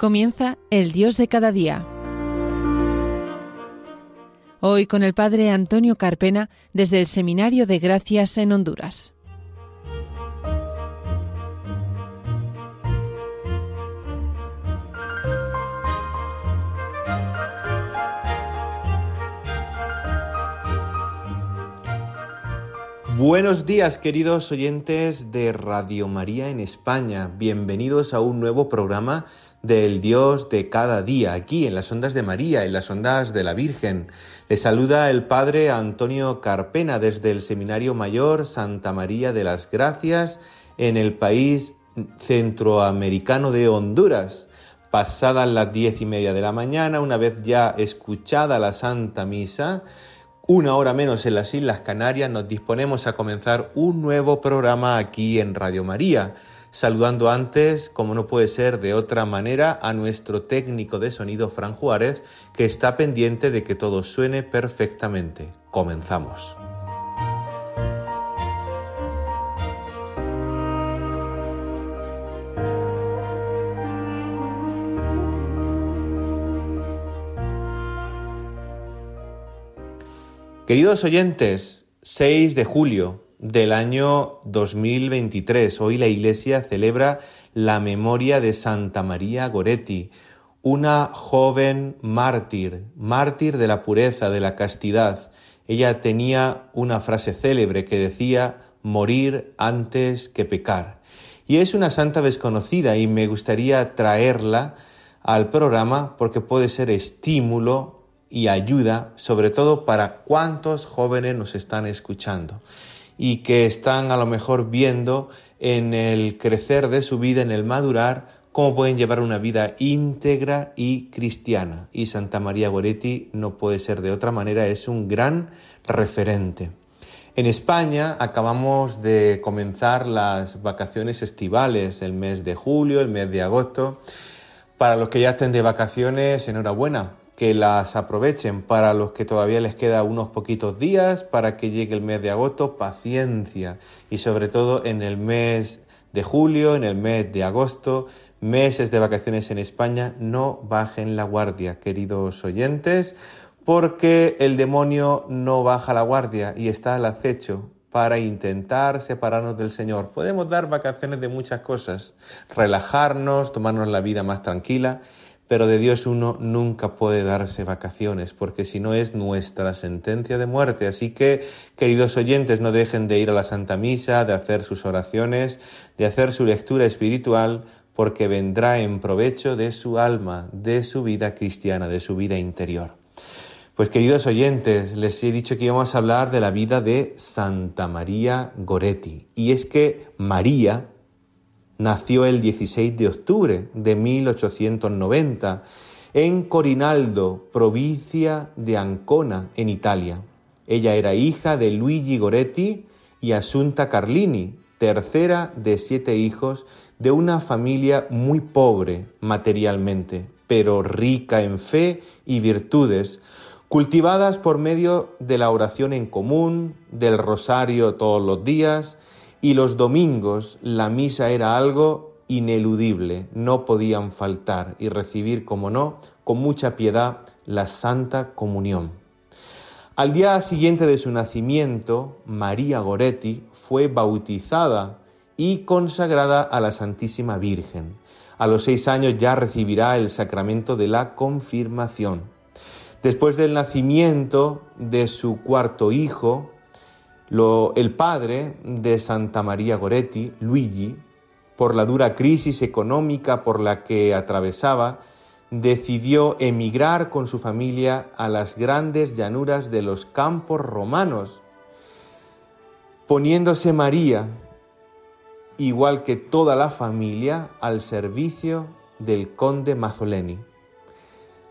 Comienza el Dios de cada día. Hoy con el Padre Antonio Carpena desde el Seminario de Gracias en Honduras. Buenos días queridos oyentes de Radio María en España. Bienvenidos a un nuevo programa del Dios de cada día, aquí en las ondas de María, en las ondas de la Virgen. Les saluda el Padre Antonio Carpena desde el Seminario Mayor Santa María de las Gracias en el país centroamericano de Honduras. Pasadas las diez y media de la mañana, una vez ya escuchada la Santa Misa, una hora menos en las Islas Canarias, nos disponemos a comenzar un nuevo programa aquí en Radio María, saludando antes, como no puede ser de otra manera, a nuestro técnico de sonido Fran Juárez, que está pendiente de que todo suene perfectamente. Comenzamos. Queridos oyentes, 6 de julio del año 2023, hoy la Iglesia celebra la memoria de Santa María Goretti, una joven mártir, mártir de la pureza, de la castidad. Ella tenía una frase célebre que decía morir antes que pecar. Y es una santa desconocida y me gustaría traerla al programa porque puede ser estímulo y ayuda, sobre todo para cuántos jóvenes nos están escuchando y que están a lo mejor viendo en el crecer de su vida, en el madurar, cómo pueden llevar una vida íntegra y cristiana. Y Santa María Goretti no puede ser de otra manera, es un gran referente. En España acabamos de comenzar las vacaciones estivales, el mes de julio, el mes de agosto. Para los que ya estén de vacaciones, enhorabuena, que las aprovechen. Para los que todavía les queda unos poquitos días para que llegue el mes de agosto, paciencia. Y sobre todo en el mes de julio, en el mes de agosto, meses de vacaciones en España, no bajen la guardia, queridos oyentes, porque el demonio no baja la guardia y está al acecho para intentar separarnos del Señor. Podemos dar vacaciones de muchas cosas, relajarnos, tomarnos la vida más tranquila pero de Dios uno nunca puede darse vacaciones, porque si no es nuestra sentencia de muerte. Así que, queridos oyentes, no dejen de ir a la Santa Misa, de hacer sus oraciones, de hacer su lectura espiritual, porque vendrá en provecho de su alma, de su vida cristiana, de su vida interior. Pues queridos oyentes, les he dicho que íbamos a hablar de la vida de Santa María Goretti. Y es que María, nació el 16 de octubre de 1890 en Corinaldo, provincia de Ancona, en Italia. Ella era hija de Luigi Goretti y Asunta Carlini, tercera de siete hijos de una familia muy pobre materialmente, pero rica en fe y virtudes, cultivadas por medio de la oración en común, del rosario todos los días, y los domingos la misa era algo ineludible, no podían faltar y recibir, como no, con mucha piedad la Santa Comunión. Al día siguiente de su nacimiento, María Goretti fue bautizada y consagrada a la Santísima Virgen. A los seis años ya recibirá el sacramento de la confirmación. Después del nacimiento de su cuarto hijo, el padre de Santa María Goretti, Luigi, por la dura crisis económica por la que atravesaba, decidió emigrar con su familia a las grandes llanuras de los campos romanos, poniéndose María, igual que toda la familia, al servicio del conde Mazzoleni.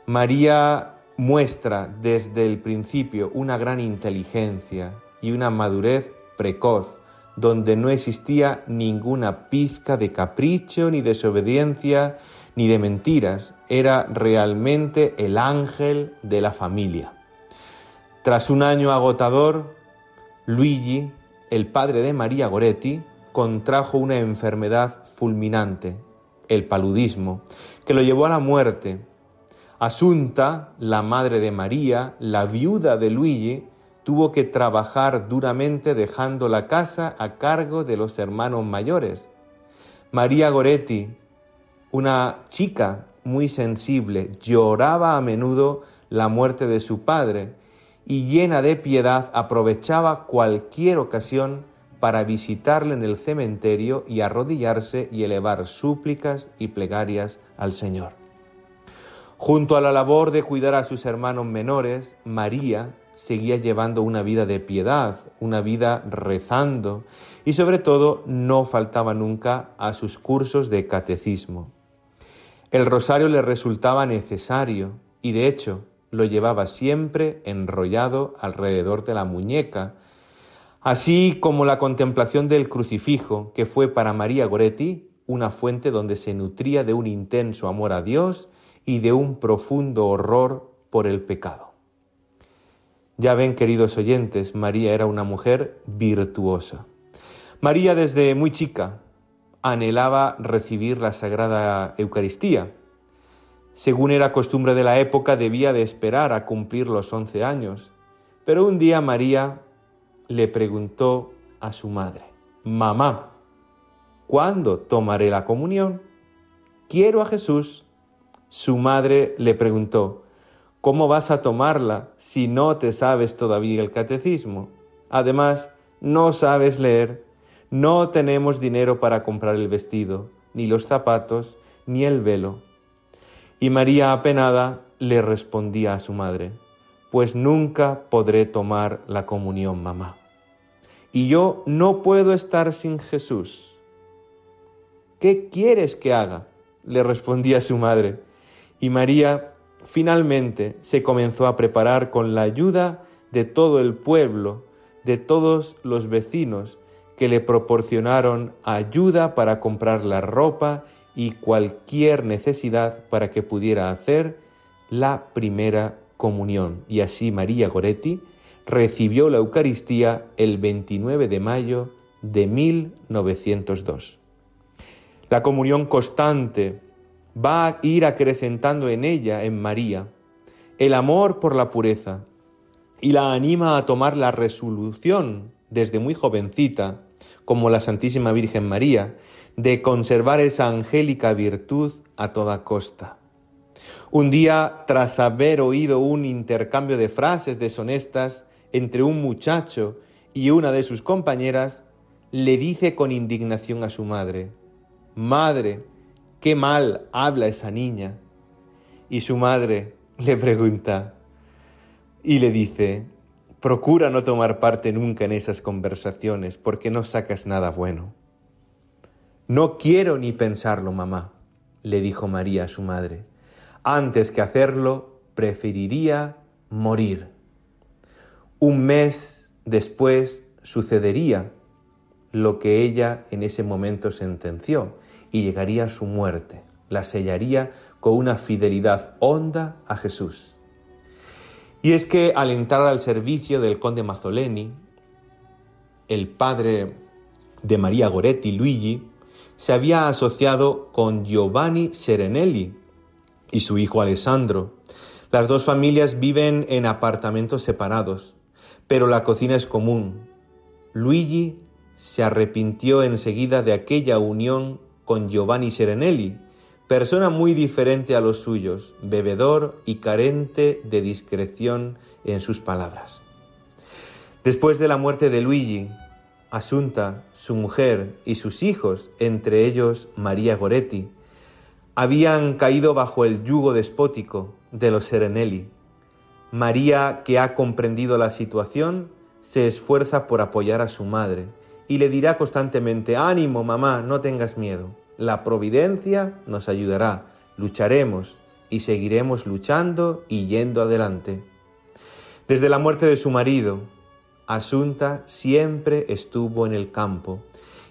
María muestra desde el principio una gran inteligencia, y una madurez precoz, donde no existía ninguna pizca de capricho, ni desobediencia, ni de mentiras. Era realmente el ángel de la familia. Tras un año agotador, Luigi, el padre de María Goretti, contrajo una enfermedad fulminante, el paludismo, que lo llevó a la muerte. Asunta, la madre de María, la viuda de Luigi, tuvo que trabajar duramente dejando la casa a cargo de los hermanos mayores. María Goretti, una chica muy sensible, lloraba a menudo la muerte de su padre y llena de piedad aprovechaba cualquier ocasión para visitarle en el cementerio y arrodillarse y elevar súplicas y plegarias al Señor. Junto a la labor de cuidar a sus hermanos menores, María seguía llevando una vida de piedad, una vida rezando y sobre todo no faltaba nunca a sus cursos de catecismo. El rosario le resultaba necesario y de hecho lo llevaba siempre enrollado alrededor de la muñeca, así como la contemplación del crucifijo, que fue para María Goretti una fuente donde se nutría de un intenso amor a Dios y de un profundo horror por el pecado. Ya ven, queridos oyentes, María era una mujer virtuosa. María desde muy chica anhelaba recibir la Sagrada Eucaristía. Según era costumbre de la época, debía de esperar a cumplir los once años. Pero un día María le preguntó a su madre, Mamá, ¿cuándo tomaré la comunión? Quiero a Jesús. Su madre le preguntó, ¿cómo vas a tomarla si no te sabes todavía el catecismo? Además, no sabes leer, no tenemos dinero para comprar el vestido, ni los zapatos, ni el velo. Y María apenada le respondía a su madre, pues nunca podré tomar la comunión, mamá y yo no puedo estar sin Jesús. ¿Qué quieres que haga? le respondía su madre. Y María finalmente se comenzó a preparar con la ayuda de todo el pueblo, de todos los vecinos que le proporcionaron ayuda para comprar la ropa y cualquier necesidad para que pudiera hacer la primera comunión. Y así María Goretti recibió la Eucaristía el 29 de mayo de 1902. La comunión constante va a ir acrecentando en ella, en María, el amor por la pureza y la anima a tomar la resolución desde muy jovencita, como la Santísima Virgen María, de conservar esa angélica virtud a toda costa. Un día, tras haber oído un intercambio de frases deshonestas, entre un muchacho y una de sus compañeras, le dice con indignación a su madre, Madre, qué mal habla esa niña. Y su madre le pregunta y le dice, Procura no tomar parte nunca en esas conversaciones porque no sacas nada bueno. No quiero ni pensarlo, mamá, le dijo María a su madre. Antes que hacerlo, preferiría morir. Un mes después sucedería lo que ella en ese momento sentenció y llegaría a su muerte. La sellaría con una fidelidad honda a Jesús. Y es que al entrar al servicio del conde Mazzoleni, el padre de María Goretti, Luigi, se había asociado con Giovanni Serenelli y su hijo Alessandro. Las dos familias viven en apartamentos separados pero la cocina es común. Luigi se arrepintió enseguida de aquella unión con Giovanni Serenelli, persona muy diferente a los suyos, bebedor y carente de discreción en sus palabras. Después de la muerte de Luigi, Asunta, su mujer y sus hijos, entre ellos María Goretti, habían caído bajo el yugo despótico de los Serenelli María, que ha comprendido la situación, se esfuerza por apoyar a su madre y le dirá constantemente, ánimo mamá, no tengas miedo, la providencia nos ayudará, lucharemos y seguiremos luchando y yendo adelante. Desde la muerte de su marido, Asunta siempre estuvo en el campo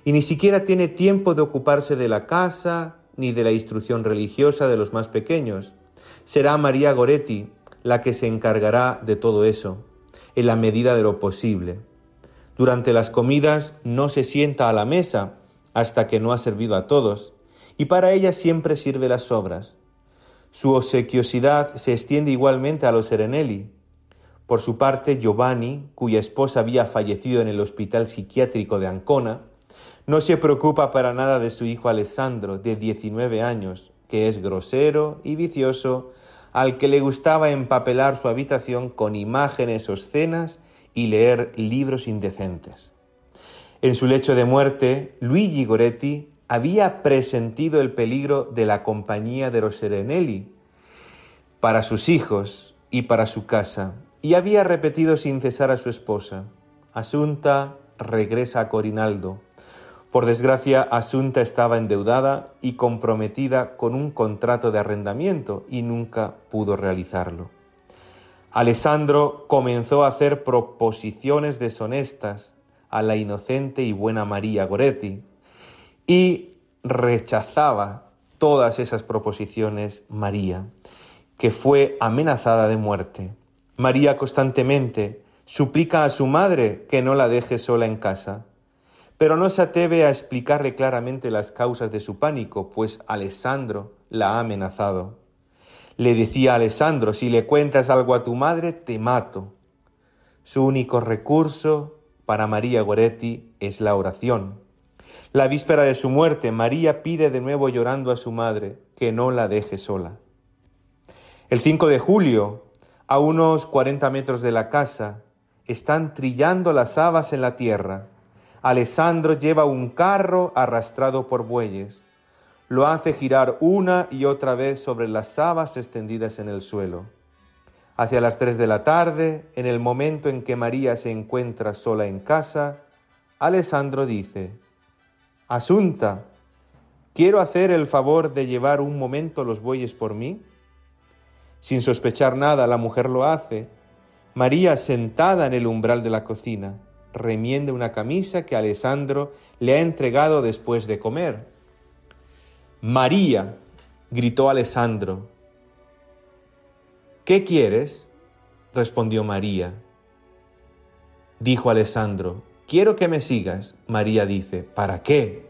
y ni siquiera tiene tiempo de ocuparse de la casa ni de la instrucción religiosa de los más pequeños. Será María Goretti la que se encargará de todo eso, en la medida de lo posible. Durante las comidas no se sienta a la mesa hasta que no ha servido a todos, y para ella siempre sirve las sobras. Su obsequiosidad se extiende igualmente a los Serenelli. Por su parte, Giovanni, cuya esposa había fallecido en el hospital psiquiátrico de Ancona, no se preocupa para nada de su hijo Alessandro, de 19 años, que es grosero y vicioso, al que le gustaba empapelar su habitación con imágenes o escenas y leer libros indecentes. En su lecho de muerte, Luigi Goretti había presentido el peligro de la compañía de los Serenelli para sus hijos y para su casa, y había repetido sin cesar a su esposa, Asunta regresa a Corinaldo. Por desgracia, Asunta estaba endeudada y comprometida con un contrato de arrendamiento y nunca pudo realizarlo. Alessandro comenzó a hacer proposiciones deshonestas a la inocente y buena María Goretti y rechazaba todas esas proposiciones María, que fue amenazada de muerte. María constantemente suplica a su madre que no la deje sola en casa, pero no se atreve a explicarle claramente las causas de su pánico, pues Alessandro la ha amenazado. Le decía a Alessandro, si le cuentas algo a tu madre, te mato. Su único recurso para María Goretti es la oración. La víspera de su muerte, María pide de nuevo llorando a su madre que no la deje sola. El 5 de julio, a unos 40 metros de la casa, están trillando las habas en la tierra. Alessandro lleva un carro arrastrado por bueyes. Lo hace girar una y otra vez sobre las habas extendidas en el suelo. Hacia las tres de la tarde, en el momento en que María se encuentra sola en casa, Alessandro dice, Asunta, ¿quiero hacer el favor de llevar un momento los bueyes por mí? Sin sospechar nada, la mujer lo hace. María, sentada en el umbral de la cocina, remiende una camisa que Alessandro le ha entregado después de comer. María, gritó Alessandro. ¿Qué quieres? respondió María. Dijo Alessandro, quiero que me sigas. María dice, ¿para qué?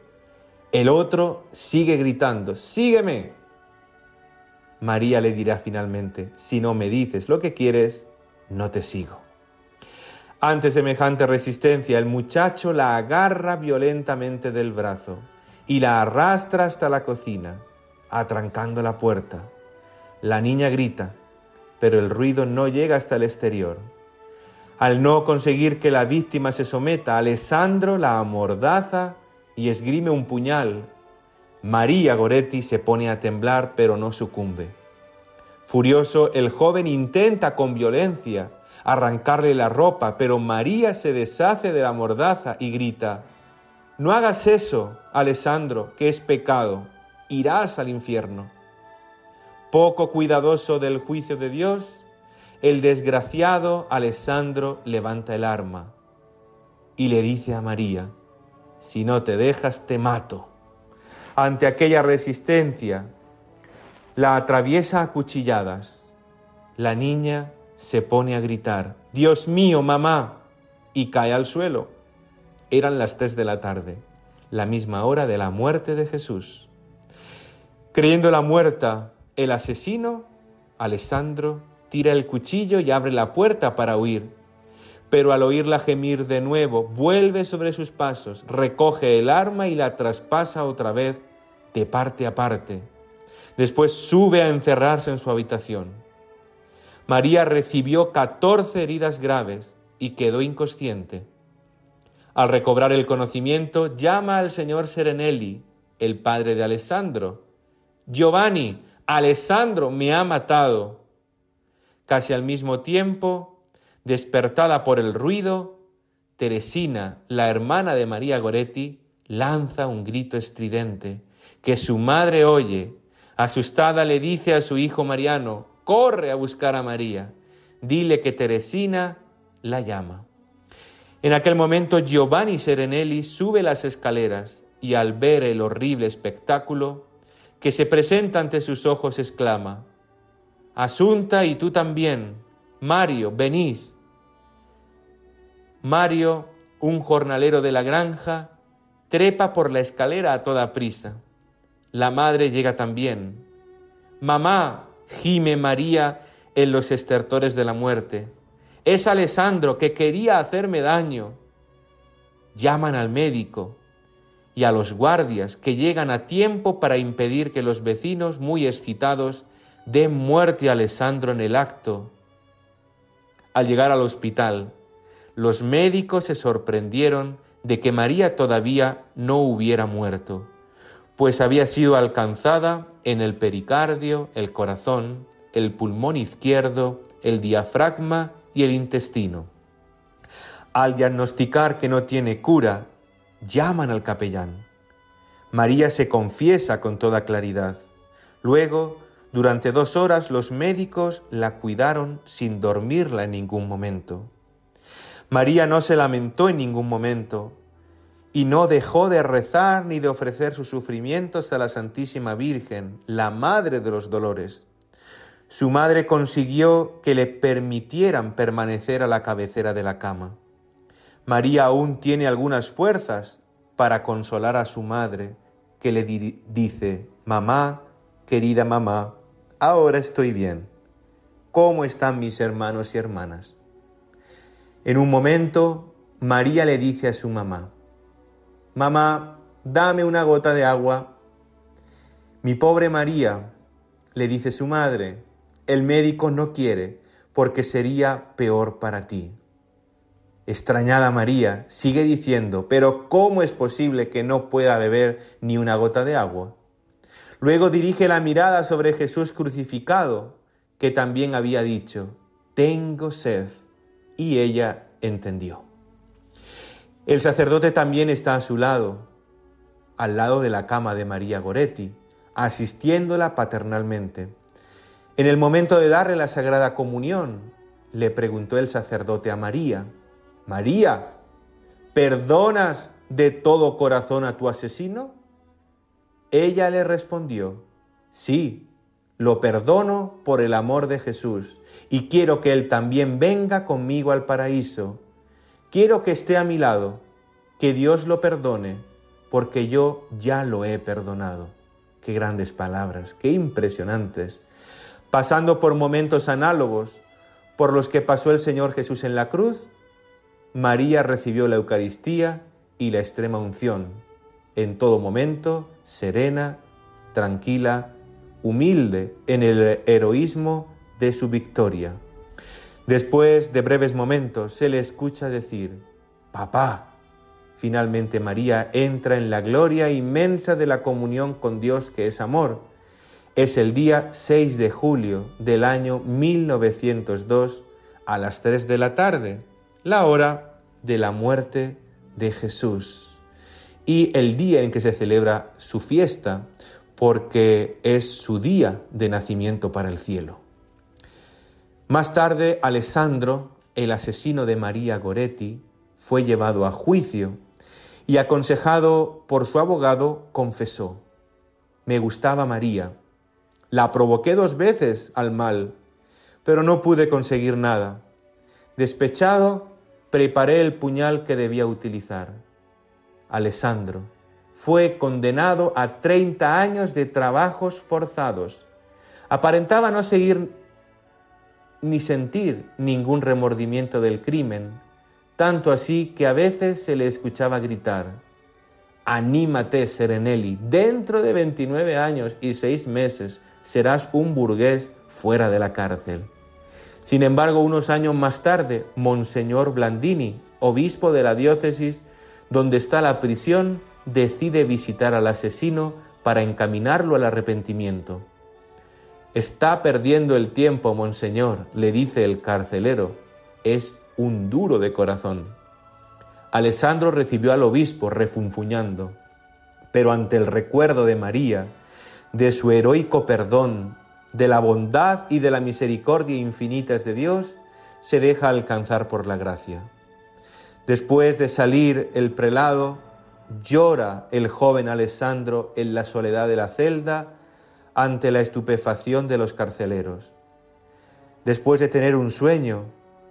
El otro sigue gritando, sígueme. María le dirá finalmente, si no me dices lo que quieres, no te sigo. Ante semejante resistencia, el muchacho la agarra violentamente del brazo y la arrastra hasta la cocina, atrancando la puerta. La niña grita, pero el ruido no llega hasta el exterior. Al no conseguir que la víctima se someta, Alessandro la amordaza y esgrime un puñal María Goretti se pone a temblar pero no sucumbe. Furioso, el joven intenta con violencia arrancarle la ropa, pero María se deshace de la mordaza y grita, No hagas eso, Alessandro, que es pecado, irás al infierno. Poco cuidadoso del juicio de Dios, el desgraciado Alessandro levanta el arma y le dice a María, Si no te dejas, te mato ante aquella resistencia, la atraviesa a cuchilladas. La niña se pone a gritar, Dios mío, mamá, y cae al suelo. Eran las tres de la tarde, la misma hora de la muerte de Jesús. Creyéndola muerta, el asesino, Alessandro, tira el cuchillo y abre la puerta para huir pero al oírla gemir de nuevo, vuelve sobre sus pasos, recoge el arma y la traspasa otra vez de parte a parte. Después sube a encerrarse en su habitación. María recibió 14 heridas graves y quedó inconsciente. Al recobrar el conocimiento, llama al señor Serenelli, el padre de Alessandro. Giovanni, Alessandro me ha matado. Casi al mismo tiempo, Despertada por el ruido, Teresina, la hermana de María Goretti, lanza un grito estridente que su madre oye. Asustada le dice a su hijo Mariano, corre a buscar a María, dile que Teresina la llama. En aquel momento Giovanni Serenelli sube las escaleras y al ver el horrible espectáculo que se presenta ante sus ojos exclama, Asunta y tú también, Mario, venid. Mario, un jornalero de la granja, trepa por la escalera a toda prisa. La madre llega también. Mamá, gime María en los estertores de la muerte. Es Alessandro que quería hacerme daño. Llaman al médico y a los guardias que llegan a tiempo para impedir que los vecinos, muy excitados, den muerte a Alessandro en el acto. Al llegar al hospital, los médicos se sorprendieron de que María todavía no hubiera muerto, pues había sido alcanzada en el pericardio, el corazón, el pulmón izquierdo, el diafragma y el intestino. Al diagnosticar que no tiene cura llaman al capellán. María se confiesa con toda claridad. Luego, durante dos horas los médicos la cuidaron sin dormirla en ningún momento. María no se lamentó en ningún momento y no dejó de rezar ni de ofrecer sus sufrimientos a la Santísima Virgen, la Madre de los Dolores. Su madre consiguió que le permitieran permanecer a la cabecera de la cama. María aún tiene algunas fuerzas para consolar a su madre, que le dice, mamá, querida mamá, ahora estoy bien. ¿Cómo están mis hermanos y hermanas? En un momento, María le dice a su mamá, mamá, dame una gota de agua. Mi pobre María, le dice su madre, el médico no quiere porque sería peor para ti. Extrañada María sigue diciendo, pero ¿cómo es posible que no pueda beber ni una gota de agua? Luego dirige la mirada sobre Jesús crucificado, que también había dicho, tengo sed, y ella entendió. El sacerdote también está a su lado, al lado de la cama de María Goretti, asistiéndola paternalmente. En el momento de darle la Sagrada Comunión, le preguntó el sacerdote a María, María, ¿perdonas de todo corazón a tu asesino? Ella le respondió, sí, lo perdono por el amor de Jesús y quiero que Él también venga conmigo al paraíso. Quiero que esté a mi lado, que Dios lo perdone, porque yo ya lo he perdonado. Qué grandes palabras, qué impresionantes. Pasando por momentos análogos por los que pasó el Señor Jesús en la cruz, María recibió la Eucaristía y la extrema unción, en todo momento, serena, tranquila, humilde en el heroísmo de su victoria. Después de breves momentos se le escucha decir, Papá. Finalmente María entra en la gloria inmensa de la comunión con Dios que es amor. Es el día 6 de julio del año 1902 a las 3 de la tarde la hora de la muerte de Jesús y el día en que se celebra su fiesta, porque es su día de nacimiento para el cielo. Más tarde, Alessandro, el asesino de María Goretti, fue llevado a juicio y aconsejado por su abogado, confesó, me gustaba María, la provoqué dos veces al mal, pero no pude conseguir nada. Despechado, preparé el puñal que debía utilizar. Alessandro fue condenado a 30 años de trabajos forzados. Aparentaba no seguir ni sentir ningún remordimiento del crimen, tanto así que a veces se le escuchaba gritar, Anímate, Serenelli, dentro de 29 años y 6 meses serás un burgués fuera de la cárcel. Sin embargo, unos años más tarde, Monseñor Blandini, obispo de la diócesis donde está la prisión, decide visitar al asesino para encaminarlo al arrepentimiento. Está perdiendo el tiempo, Monseñor, le dice el carcelero. Es un duro de corazón. Alessandro recibió al obispo refunfuñando, pero ante el recuerdo de María, de su heroico perdón, de la bondad y de la misericordia infinitas de Dios, se deja alcanzar por la gracia. Después de salir el prelado, llora el joven Alessandro en la soledad de la celda ante la estupefacción de los carceleros. Después de tener un sueño,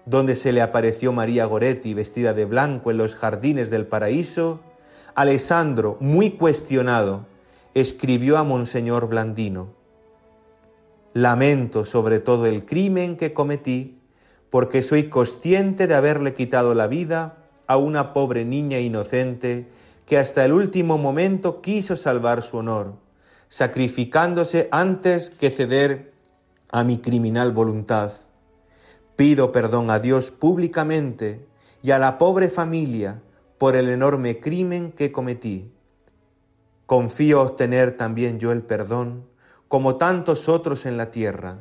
donde se le apareció María Goretti vestida de blanco en los jardines del paraíso, Alessandro, muy cuestionado, escribió a Monseñor Blandino, Lamento sobre todo el crimen que cometí, porque soy consciente de haberle quitado la vida a una pobre niña inocente que hasta el último momento quiso salvar su honor, sacrificándose antes que ceder a mi criminal voluntad. Pido perdón a Dios públicamente y a la pobre familia por el enorme crimen que cometí. Confío obtener también yo el perdón, como tantos otros en la tierra.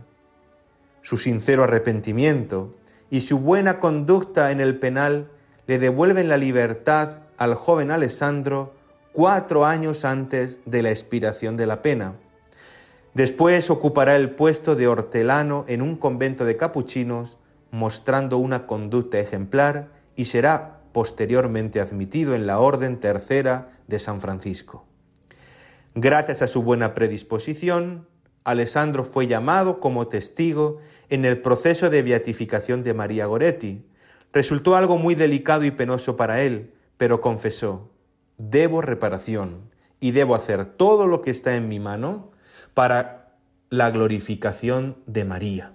Su sincero arrepentimiento y su buena conducta en el penal le devuelven la libertad al joven Alessandro cuatro años antes de la expiración de la pena. Después ocupará el puesto de hortelano en un convento de capuchinos, mostrando una conducta ejemplar y será posteriormente admitido en la Orden Tercera de San Francisco. Gracias a su buena predisposición, Alessandro fue llamado como testigo en el proceso de beatificación de María Goretti. Resultó algo muy delicado y penoso para él, pero confesó, debo reparación y debo hacer todo lo que está en mi mano para la glorificación de María.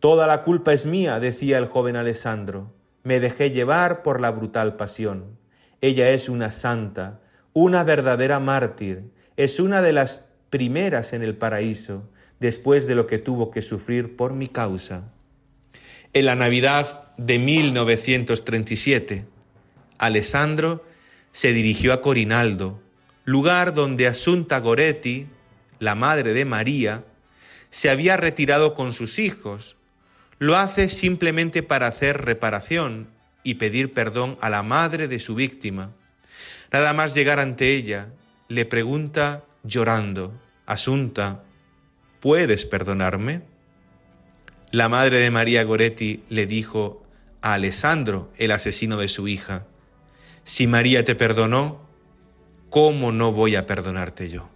Toda la culpa es mía, decía el joven Alessandro. Me dejé llevar por la brutal pasión. Ella es una santa, una verdadera mártir, es una de las primeras en el paraíso, después de lo que tuvo que sufrir por mi causa. En la Navidad de 1937, Alessandro se dirigió a Corinaldo, lugar donde Asunta Goretti, la madre de María, se había retirado con sus hijos. Lo hace simplemente para hacer reparación y pedir perdón a la madre de su víctima. Nada más llegar ante ella, le pregunta llorando, Asunta, ¿puedes perdonarme? La madre de María Goretti le dijo a Alessandro, el asesino de su hija, si María te perdonó, ¿cómo no voy a perdonarte yo?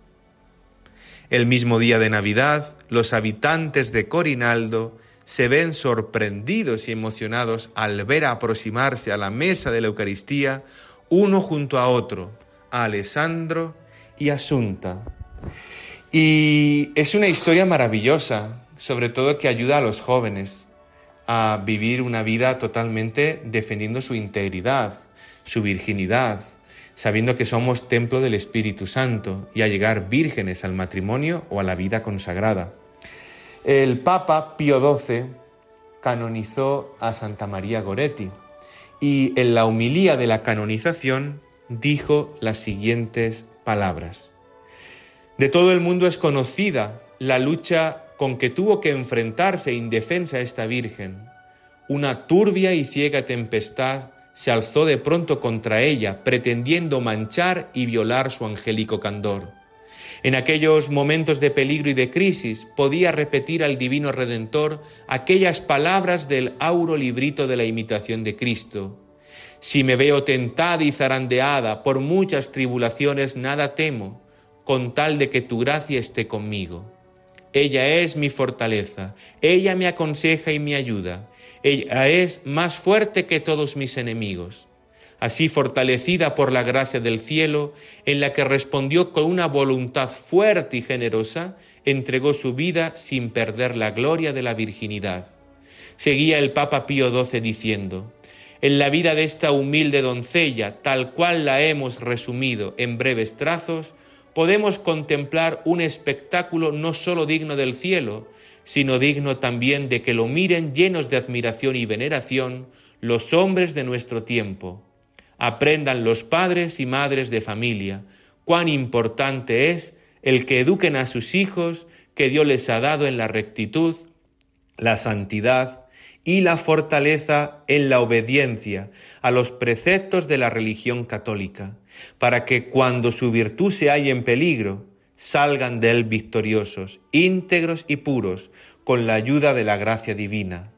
El mismo día de Navidad, los habitantes de Corinaldo se ven sorprendidos y emocionados al ver aproximarse a la mesa de la Eucaristía uno junto a otro, a Alessandro y Asunta. Y es una historia maravillosa, sobre todo que ayuda a los jóvenes a vivir una vida totalmente defendiendo su integridad, su virginidad, sabiendo que somos templo del Espíritu Santo y a llegar vírgenes al matrimonio o a la vida consagrada. El Papa Pío XII canonizó a Santa María Goretti y en la humilía de la canonización dijo las siguientes palabras. De todo el mundo es conocida la lucha con que tuvo que enfrentarse indefensa esta Virgen. Una turbia y ciega tempestad se alzó de pronto contra ella, pretendiendo manchar y violar su angélico candor. En aquellos momentos de peligro y de crisis podía repetir al Divino Redentor aquellas palabras del auro librito de la imitación de Cristo. Si me veo tentada y zarandeada por muchas tribulaciones, nada temo, con tal de que tu gracia esté conmigo. Ella es mi fortaleza, ella me aconseja y me ayuda, ella es más fuerte que todos mis enemigos. Así fortalecida por la gracia del cielo, en la que respondió con una voluntad fuerte y generosa, entregó su vida sin perder la gloria de la virginidad. Seguía el Papa Pío XII diciendo, en la vida de esta humilde doncella, tal cual la hemos resumido en breves trazos, podemos contemplar un espectáculo no sólo digno del cielo, sino digno también de que lo miren llenos de admiración y veneración los hombres de nuestro tiempo. Aprendan los padres y madres de familia cuán importante es el que eduquen a sus hijos que Dios les ha dado en la rectitud, la santidad y la fortaleza en la obediencia a los preceptos de la religión católica, para que cuando su virtud se halle en peligro, salgan de él victoriosos, íntegros y puros, con la ayuda de la gracia divina.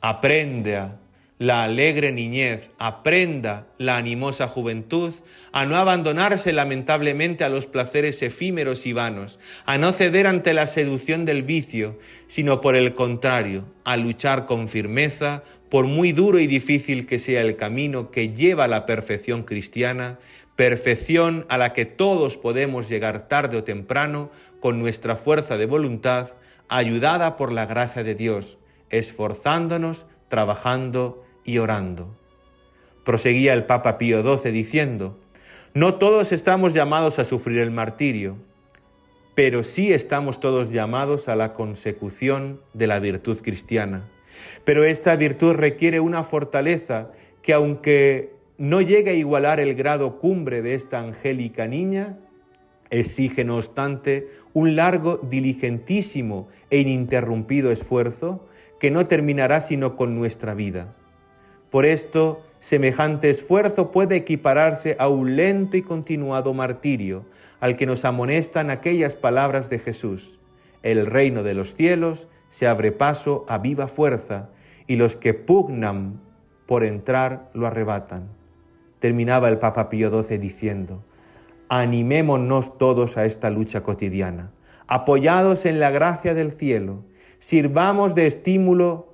Aprenda la alegre niñez, aprenda la animosa juventud a no abandonarse lamentablemente a los placeres efímeros y vanos, a no ceder ante la seducción del vicio, sino por el contrario, a luchar con firmeza, por muy duro y difícil que sea el camino que lleva a la perfección cristiana, perfección a la que todos podemos llegar tarde o temprano con nuestra fuerza de voluntad, ayudada por la gracia de Dios, esforzándonos, trabajando y orando. Proseguía el Papa Pío XII diciendo, no todos estamos llamados a sufrir el martirio, pero sí estamos todos llamados a la consecución de la virtud cristiana. Pero esta virtud requiere una fortaleza que aunque no llegue a igualar el grado cumbre de esta angélica niña, exige no obstante un largo, diligentísimo e ininterrumpido esfuerzo que no terminará sino con nuestra vida. Por esto, semejante esfuerzo puede equipararse a un lento y continuado martirio, al que nos amonestan aquellas palabras de Jesús. El reino de los cielos se abre paso a viva fuerza, y los que pugnan por entrar lo arrebatan. Terminaba el Papa Pío XII diciendo, animémonos todos a esta lucha cotidiana, apoyados en la gracia del cielo, sirvamos de estímulo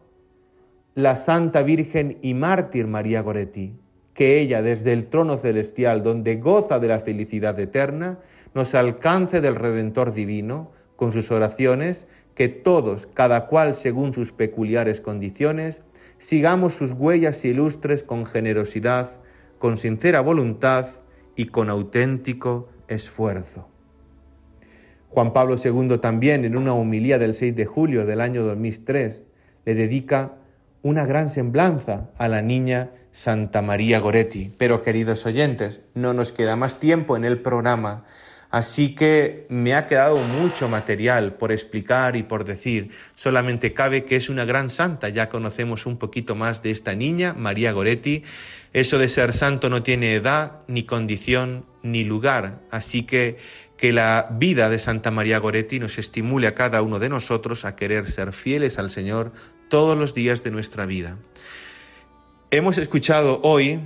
la Santa Virgen y mártir María Goretti, que ella desde el trono celestial donde goza de la felicidad eterna, nos alcance del Redentor divino con sus oraciones, que todos, cada cual según sus peculiares condiciones, sigamos sus huellas ilustres con generosidad, con sincera voluntad y con auténtico esfuerzo. Juan Pablo II también en una homilía del 6 de julio del año 2003 le dedica una gran semblanza a la niña Santa María Goretti. Pero queridos oyentes, no nos queda más tiempo en el programa Así que me ha quedado mucho material por explicar y por decir. Solamente cabe que es una gran santa. Ya conocemos un poquito más de esta niña, María Goretti. Eso de ser santo no tiene edad, ni condición, ni lugar. Así que que la vida de Santa María Goretti nos estimule a cada uno de nosotros a querer ser fieles al Señor todos los días de nuestra vida. Hemos escuchado hoy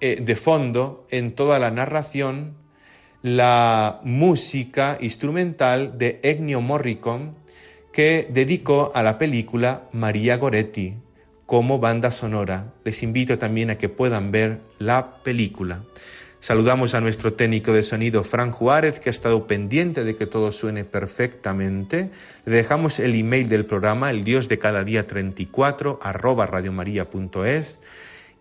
eh, de fondo en toda la narración la música instrumental de Ennio Morricone que dedicó a la película María Goretti como banda sonora. Les invito también a que puedan ver la película. Saludamos a nuestro técnico de sonido, Fran Juárez, que ha estado pendiente de que todo suene perfectamente. Le dejamos el email del programa, el Dios de cada día 34, arroba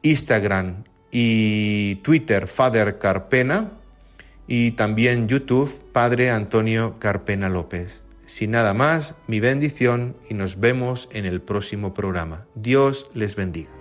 Instagram y Twitter, Father Carpena y también YouTube, Padre Antonio Carpena López. Sin nada más, mi bendición y nos vemos en el próximo programa. Dios les bendiga.